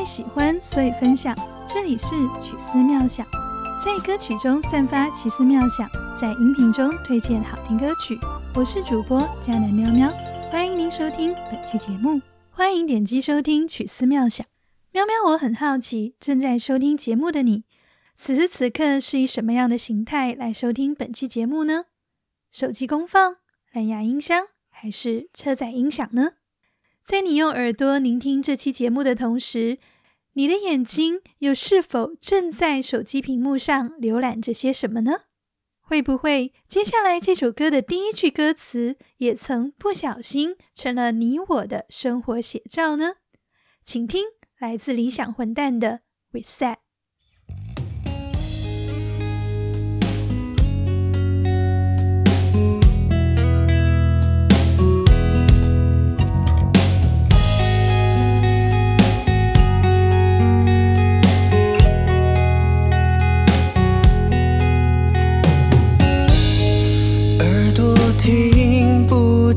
为喜欢，所以分享。这里是曲思妙想，在歌曲中散发奇思妙想，在音频中推荐好听歌曲。我是主播佳南喵喵，欢迎您收听本期节目。欢迎点击收听曲思妙想。喵喵，我很好奇，正在收听节目的你，此时此刻是以什么样的形态来收听本期节目呢？手机公放、蓝牙音箱，还是车载音响呢？在你用耳朵聆听这期节目的同时，你的眼睛又是否正在手机屏幕上浏览着些什么呢？会不会接下来这首歌的第一句歌词也曾不小心成了你我的生活写照呢？请听。来自理想混蛋的 Reset。耳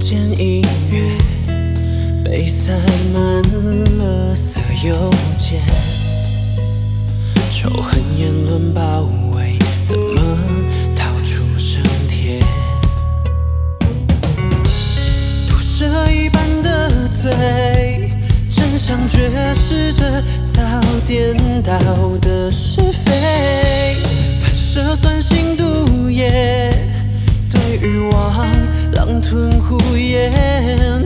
不见音乐，被塞满了色邮件，仇恨言论包围，怎么逃出生天？毒蛇一般的嘴，真相绝视着早颠倒的是非，喷射酸性毒液，狼吞虎咽。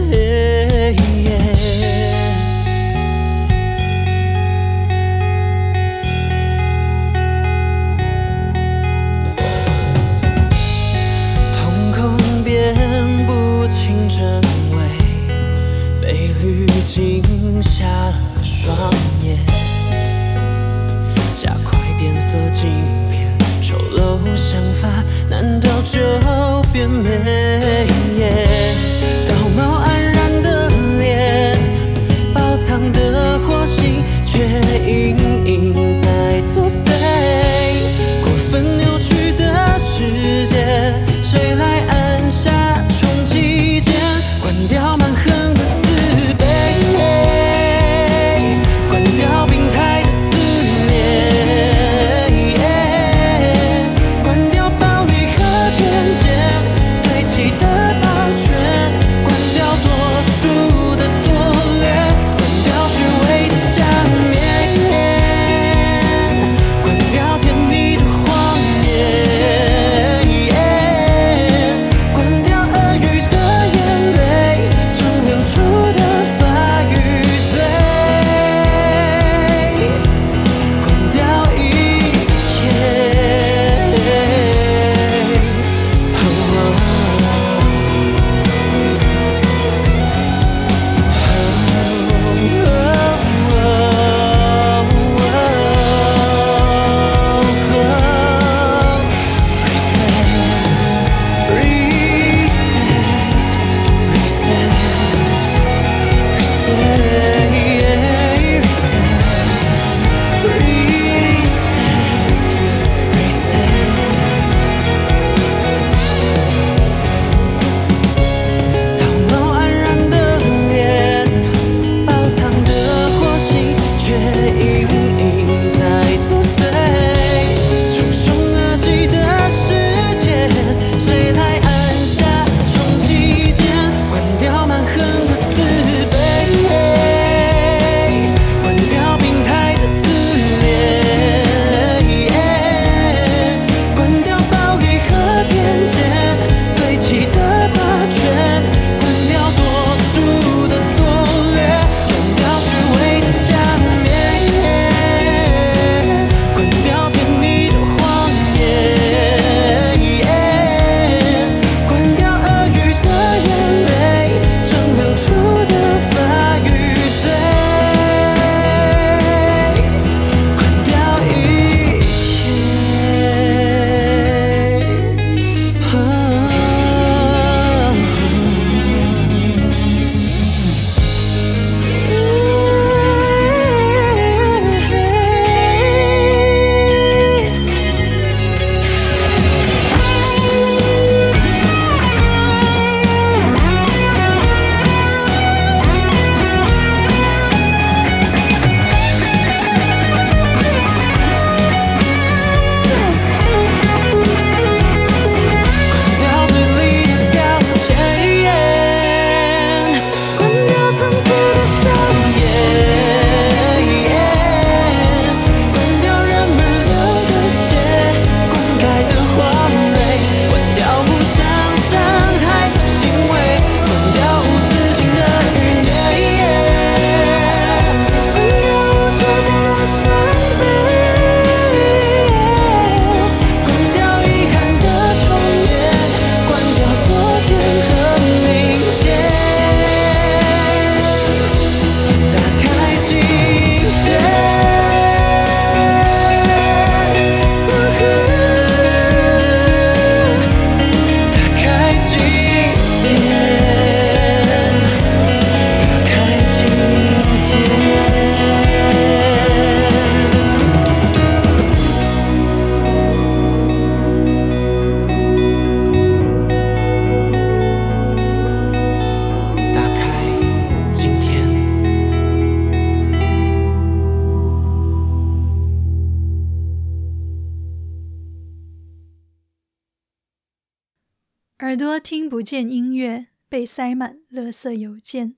耳朵听不见音乐，被塞满垃圾邮件，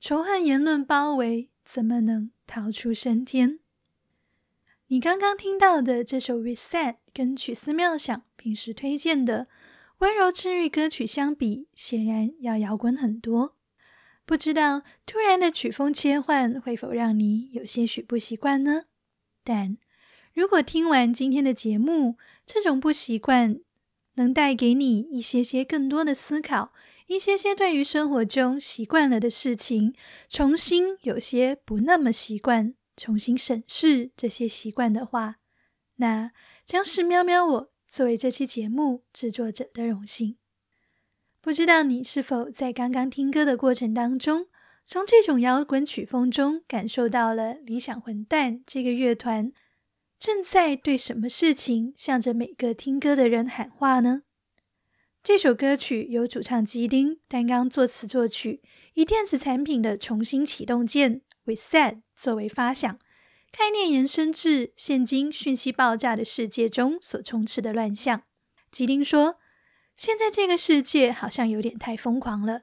仇恨言论包围，怎么能逃出升天？你刚刚听到的这首《Reset》跟曲思妙想平时推荐的温柔治愈歌曲相比，显然要摇滚很多。不知道突然的曲风切换会否让你有些许不习惯呢？但如果听完今天的节目，这种不习惯能带给你一些些更多的思考，一些些对于生活中习惯了的事情，重新有些不那么习惯，重新审视这些习惯的话，那将是喵喵我作为这期节目制作者的荣幸。不知道你是否在刚刚听歌的过程当中，从这种摇滚曲风中感受到了理想混蛋这个乐团正在对什么事情向着每个听歌的人喊话呢？这首歌曲由主唱吉丁担纲作词作曲，以电子产品的重新启动键 Reset 作为发想，概念延伸至现今讯息爆炸的世界中所充斥的乱象。吉丁说。现在这个世界好像有点太疯狂了，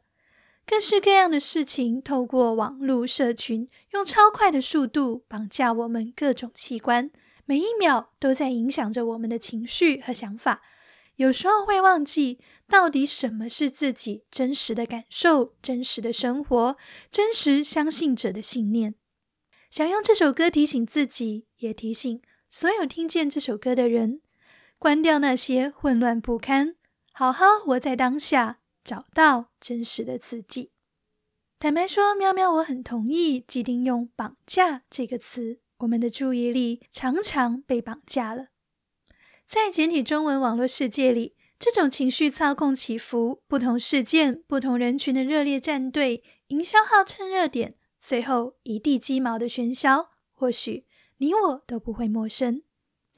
各式各样的事情透过网络社群，用超快的速度绑架我们各种器官，每一秒都在影响着我们的情绪和想法。有时候会忘记到底什么是自己真实的感受、真实的生活、真实相信者的信念。想用这首歌提醒自己，也提醒所有听见这首歌的人，关掉那些混乱不堪。好好活在当下，找到真实的自己。坦白说，喵喵，我很同意既定用“绑架”这个词。我们的注意力常常被绑架了。在简体中文网络世界里，这种情绪操控起伏、不同事件、不同人群的热烈战队、营销号趁热点，最后一地鸡毛的喧嚣，或许你我都不会陌生。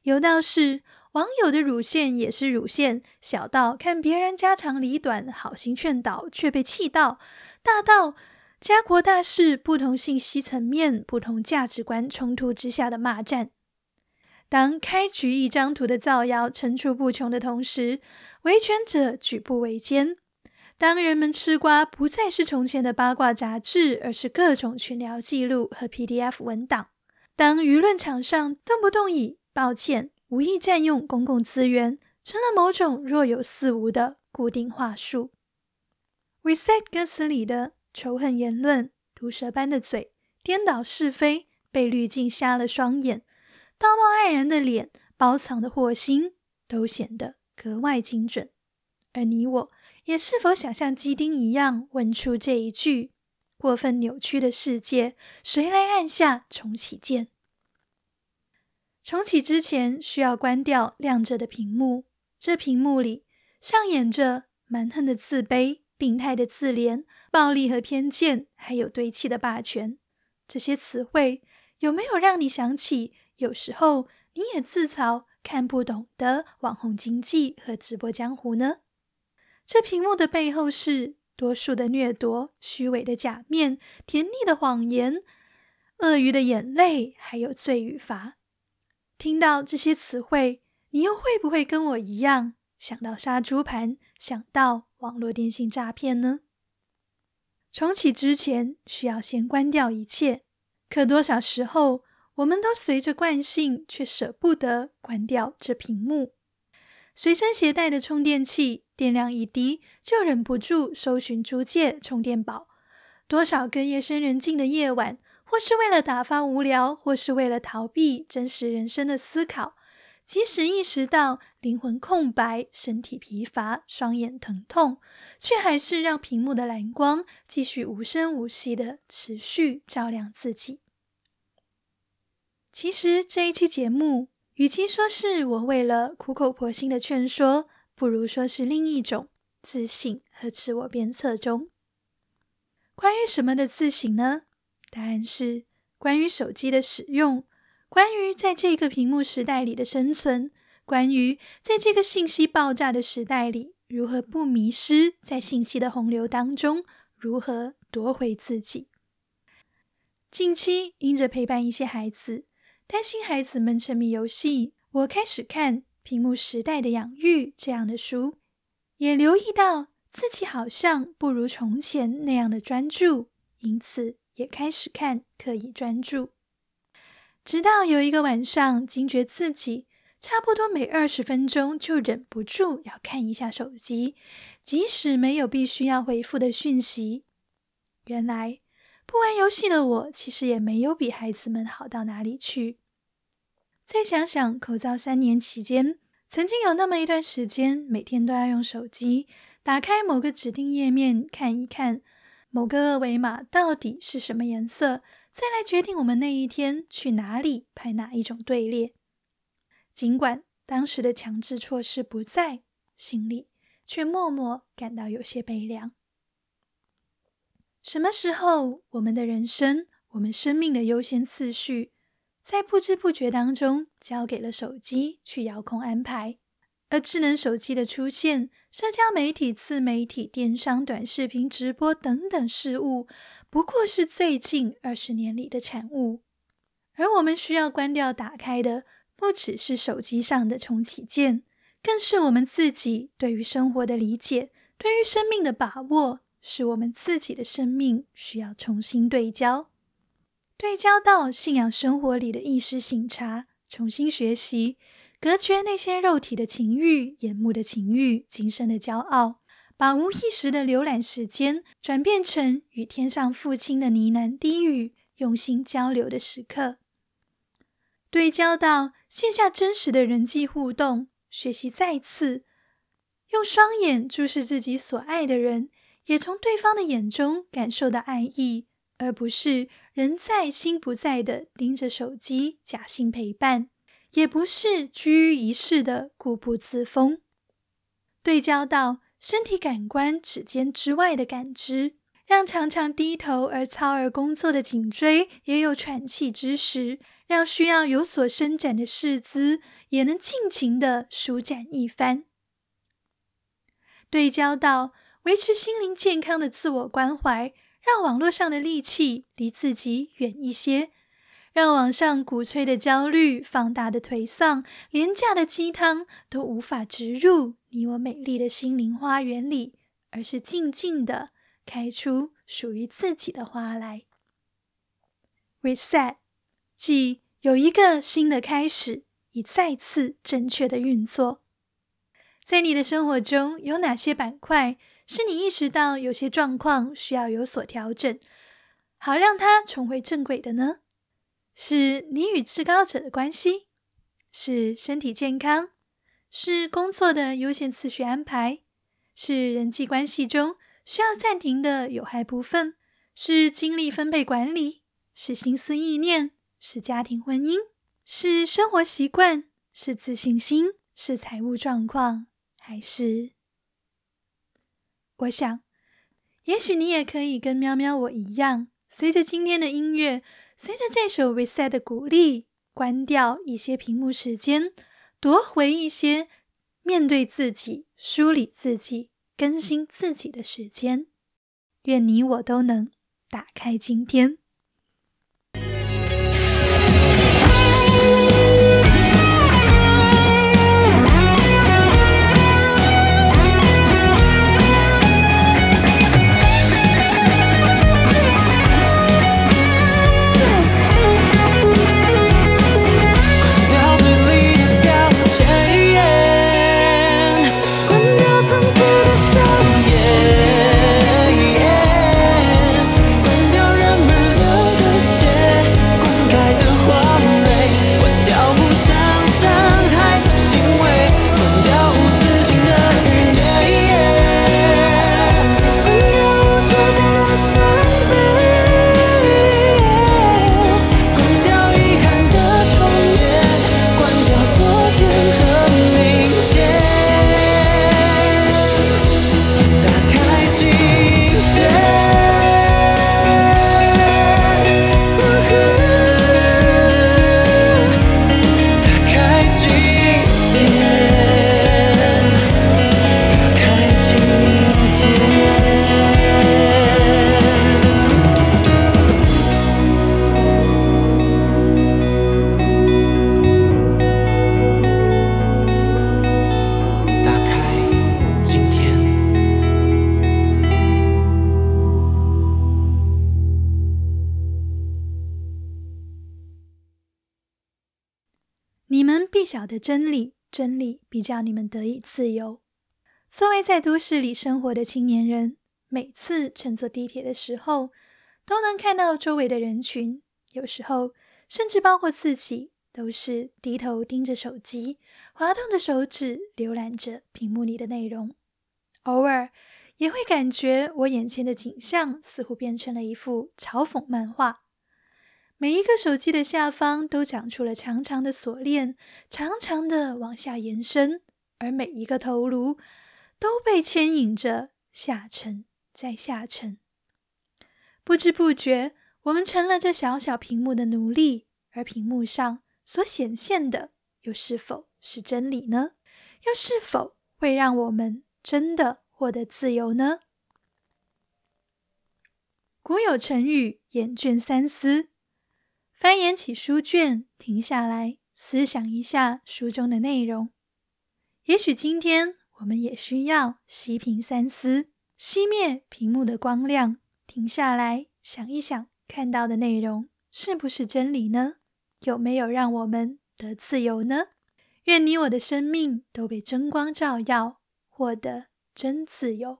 有道是。网友的乳腺也是乳腺，小到看别人家长里短，好心劝导却被气到；大到家国大事，不同信息层面、不同价值观冲突之下的骂战。当开局一张图的造谣层出不穷的同时，维权者举步维艰；当人们吃瓜不再是从前的八卦杂志，而是各种群聊记录和 PDF 文档；当舆论场上动不动以抱歉。无意占用公共资源，成了某种若有似无的固定话术。Reset 歌词里的仇恨言论、毒蛇般的嘴、颠倒是非、被滤镜瞎了双眼、道貌岸然的脸、包藏的祸心，都显得格外精准。而你我，也是否想像基丁一样，问出这一句：过分扭曲的世界，谁来按下重启键？重启之前，需要关掉亮着的屏幕。这屏幕里上演着蛮横的自卑、病态的自怜、暴力和偏见，还有堆砌的霸权。这些词汇有没有让你想起，有时候你也自嘲看不懂的网红经济和直播江湖呢？这屏幕的背后是多数的掠夺、虚伪的假面、甜腻的谎言、鳄鱼的眼泪，还有罪与罚。听到这些词汇，你又会不会跟我一样想到杀猪盘，想到网络电信诈骗呢？重启之前需要先关掉一切，可多少时候我们都随着惯性，却舍不得关掉这屏幕。随身携带的充电器电量一低，就忍不住搜寻租借充电宝。多少个夜深人静的夜晚。或是为了打发无聊，或是为了逃避真实人生的思考，即使意识到灵魂空白、身体疲乏、双眼疼痛，却还是让屏幕的蓝光继续无声无息的持续照亮自己。其实这一期节目，与其说是我为了苦口婆心的劝说，不如说是另一种自省和自我鞭策中。关于什么的自省呢？答案是关于手机的使用，关于在这个屏幕时代里的生存，关于在这个信息爆炸的时代里如何不迷失在信息的洪流当中，如何夺回自己。近期因着陪伴一些孩子，担心孩子们沉迷游戏，我开始看《屏幕时代的养育》这样的书，也留意到自己好像不如从前那样的专注，因此也开始看可以专注。直到有一个晚上，惊觉自己差不多每二十分钟就忍不住要看一下手机，即使没有必须要回复的讯息。原来不玩游戏的我，其实也没有比孩子们好到哪里去。再想想口罩三年期间，曾经有那么一段时间，每天都要用手机打开某个指定页面看一看，某个二维码到底是什么颜色。再来决定我们那一天去哪里排哪一种队列。尽管当时的强制措施不在，心里却默默感到有些悲凉。什么时候，我们的人生、我们生命的优先次序，在不知不觉当中交给了手机去遥控安排？而智能手机的出现，社交媒体、自媒体、电商、短视频、直播等等事物，不过是最近二十年里的产物。而我们需要关掉、打开的，不只是手机上的重启键，更是我们自己对于生活的理解、对于生命的把握，是我们自己的生命需要重新对焦，对焦到信仰生活里的意识醒察，重新学习。隔绝那些肉体的情欲、眼目的情欲、今生的骄傲，把无意识的浏览时间转变成与天上父亲的呢喃低语、用心交流的时刻。对焦到线下真实的人际互动，学习再次用双眼注视自己所爱的人，也从对方的眼中感受到爱意，而不是人在心不在的盯着手机假性陪伴。也不是居于一室的固步自封，对焦到身体感官指尖之外的感知，让常常低头而操而工作的颈椎也有喘气之时，让需要有所伸展的四肢也能尽情的舒展一番。对焦到维持心灵健康的自我关怀，让网络上的戾气离自己远一些。让网上鼓吹的焦虑、放大的颓丧、廉价的鸡汤都无法植入你我美丽的心灵花园里，而是静静的开出属于自己的花来。Reset，即有一个新的开始，以再次正确的运作。在你的生活中有哪些板块是你意识到有些状况需要有所调整，好让它重回正轨的呢？是你与至高者的关系，是身体健康，是工作的优先次序安排，是人际关系中需要暂停的有害部分，是精力分配管理，是心思意念，是家庭婚姻，是生活习惯，是自信心，是财务状况，还是？我想，也许你也可以跟喵喵我一样，随着今天的音乐。随着这首 reset 的鼓励，关掉一些屏幕时间，夺回一些面对自己、梳理自己、更新自己的时间。愿你我都能打开今天。的真理，真理必叫你们得以自由。作为在都市里生活的青年人，每次乘坐地铁的时候，都能看到周围的人群，有时候甚至包括自己，都是低头盯着手机，滑动着手指浏览着屏幕里的内容。偶尔也会感觉我眼前的景象似乎变成了一幅嘲讽漫画。每一个手机的下方都长出了长长的锁链，长长的往下延伸，而每一个头颅都被牵引着下沉，再下沉。不知不觉，我们成了这小小屏幕的奴隶，而屏幕上所显现的，又是否是真理呢？又是否会让我们真的获得自由呢？古有成语“眼倦三思”。翻眼起书卷，停下来思想一下书中的内容。也许今天我们也需要熄屏三思，熄灭屏幕的光亮，停下来想一想，看到的内容是不是真理呢？有没有让我们得自由呢？愿你我的生命都被真光照耀，获得真自由。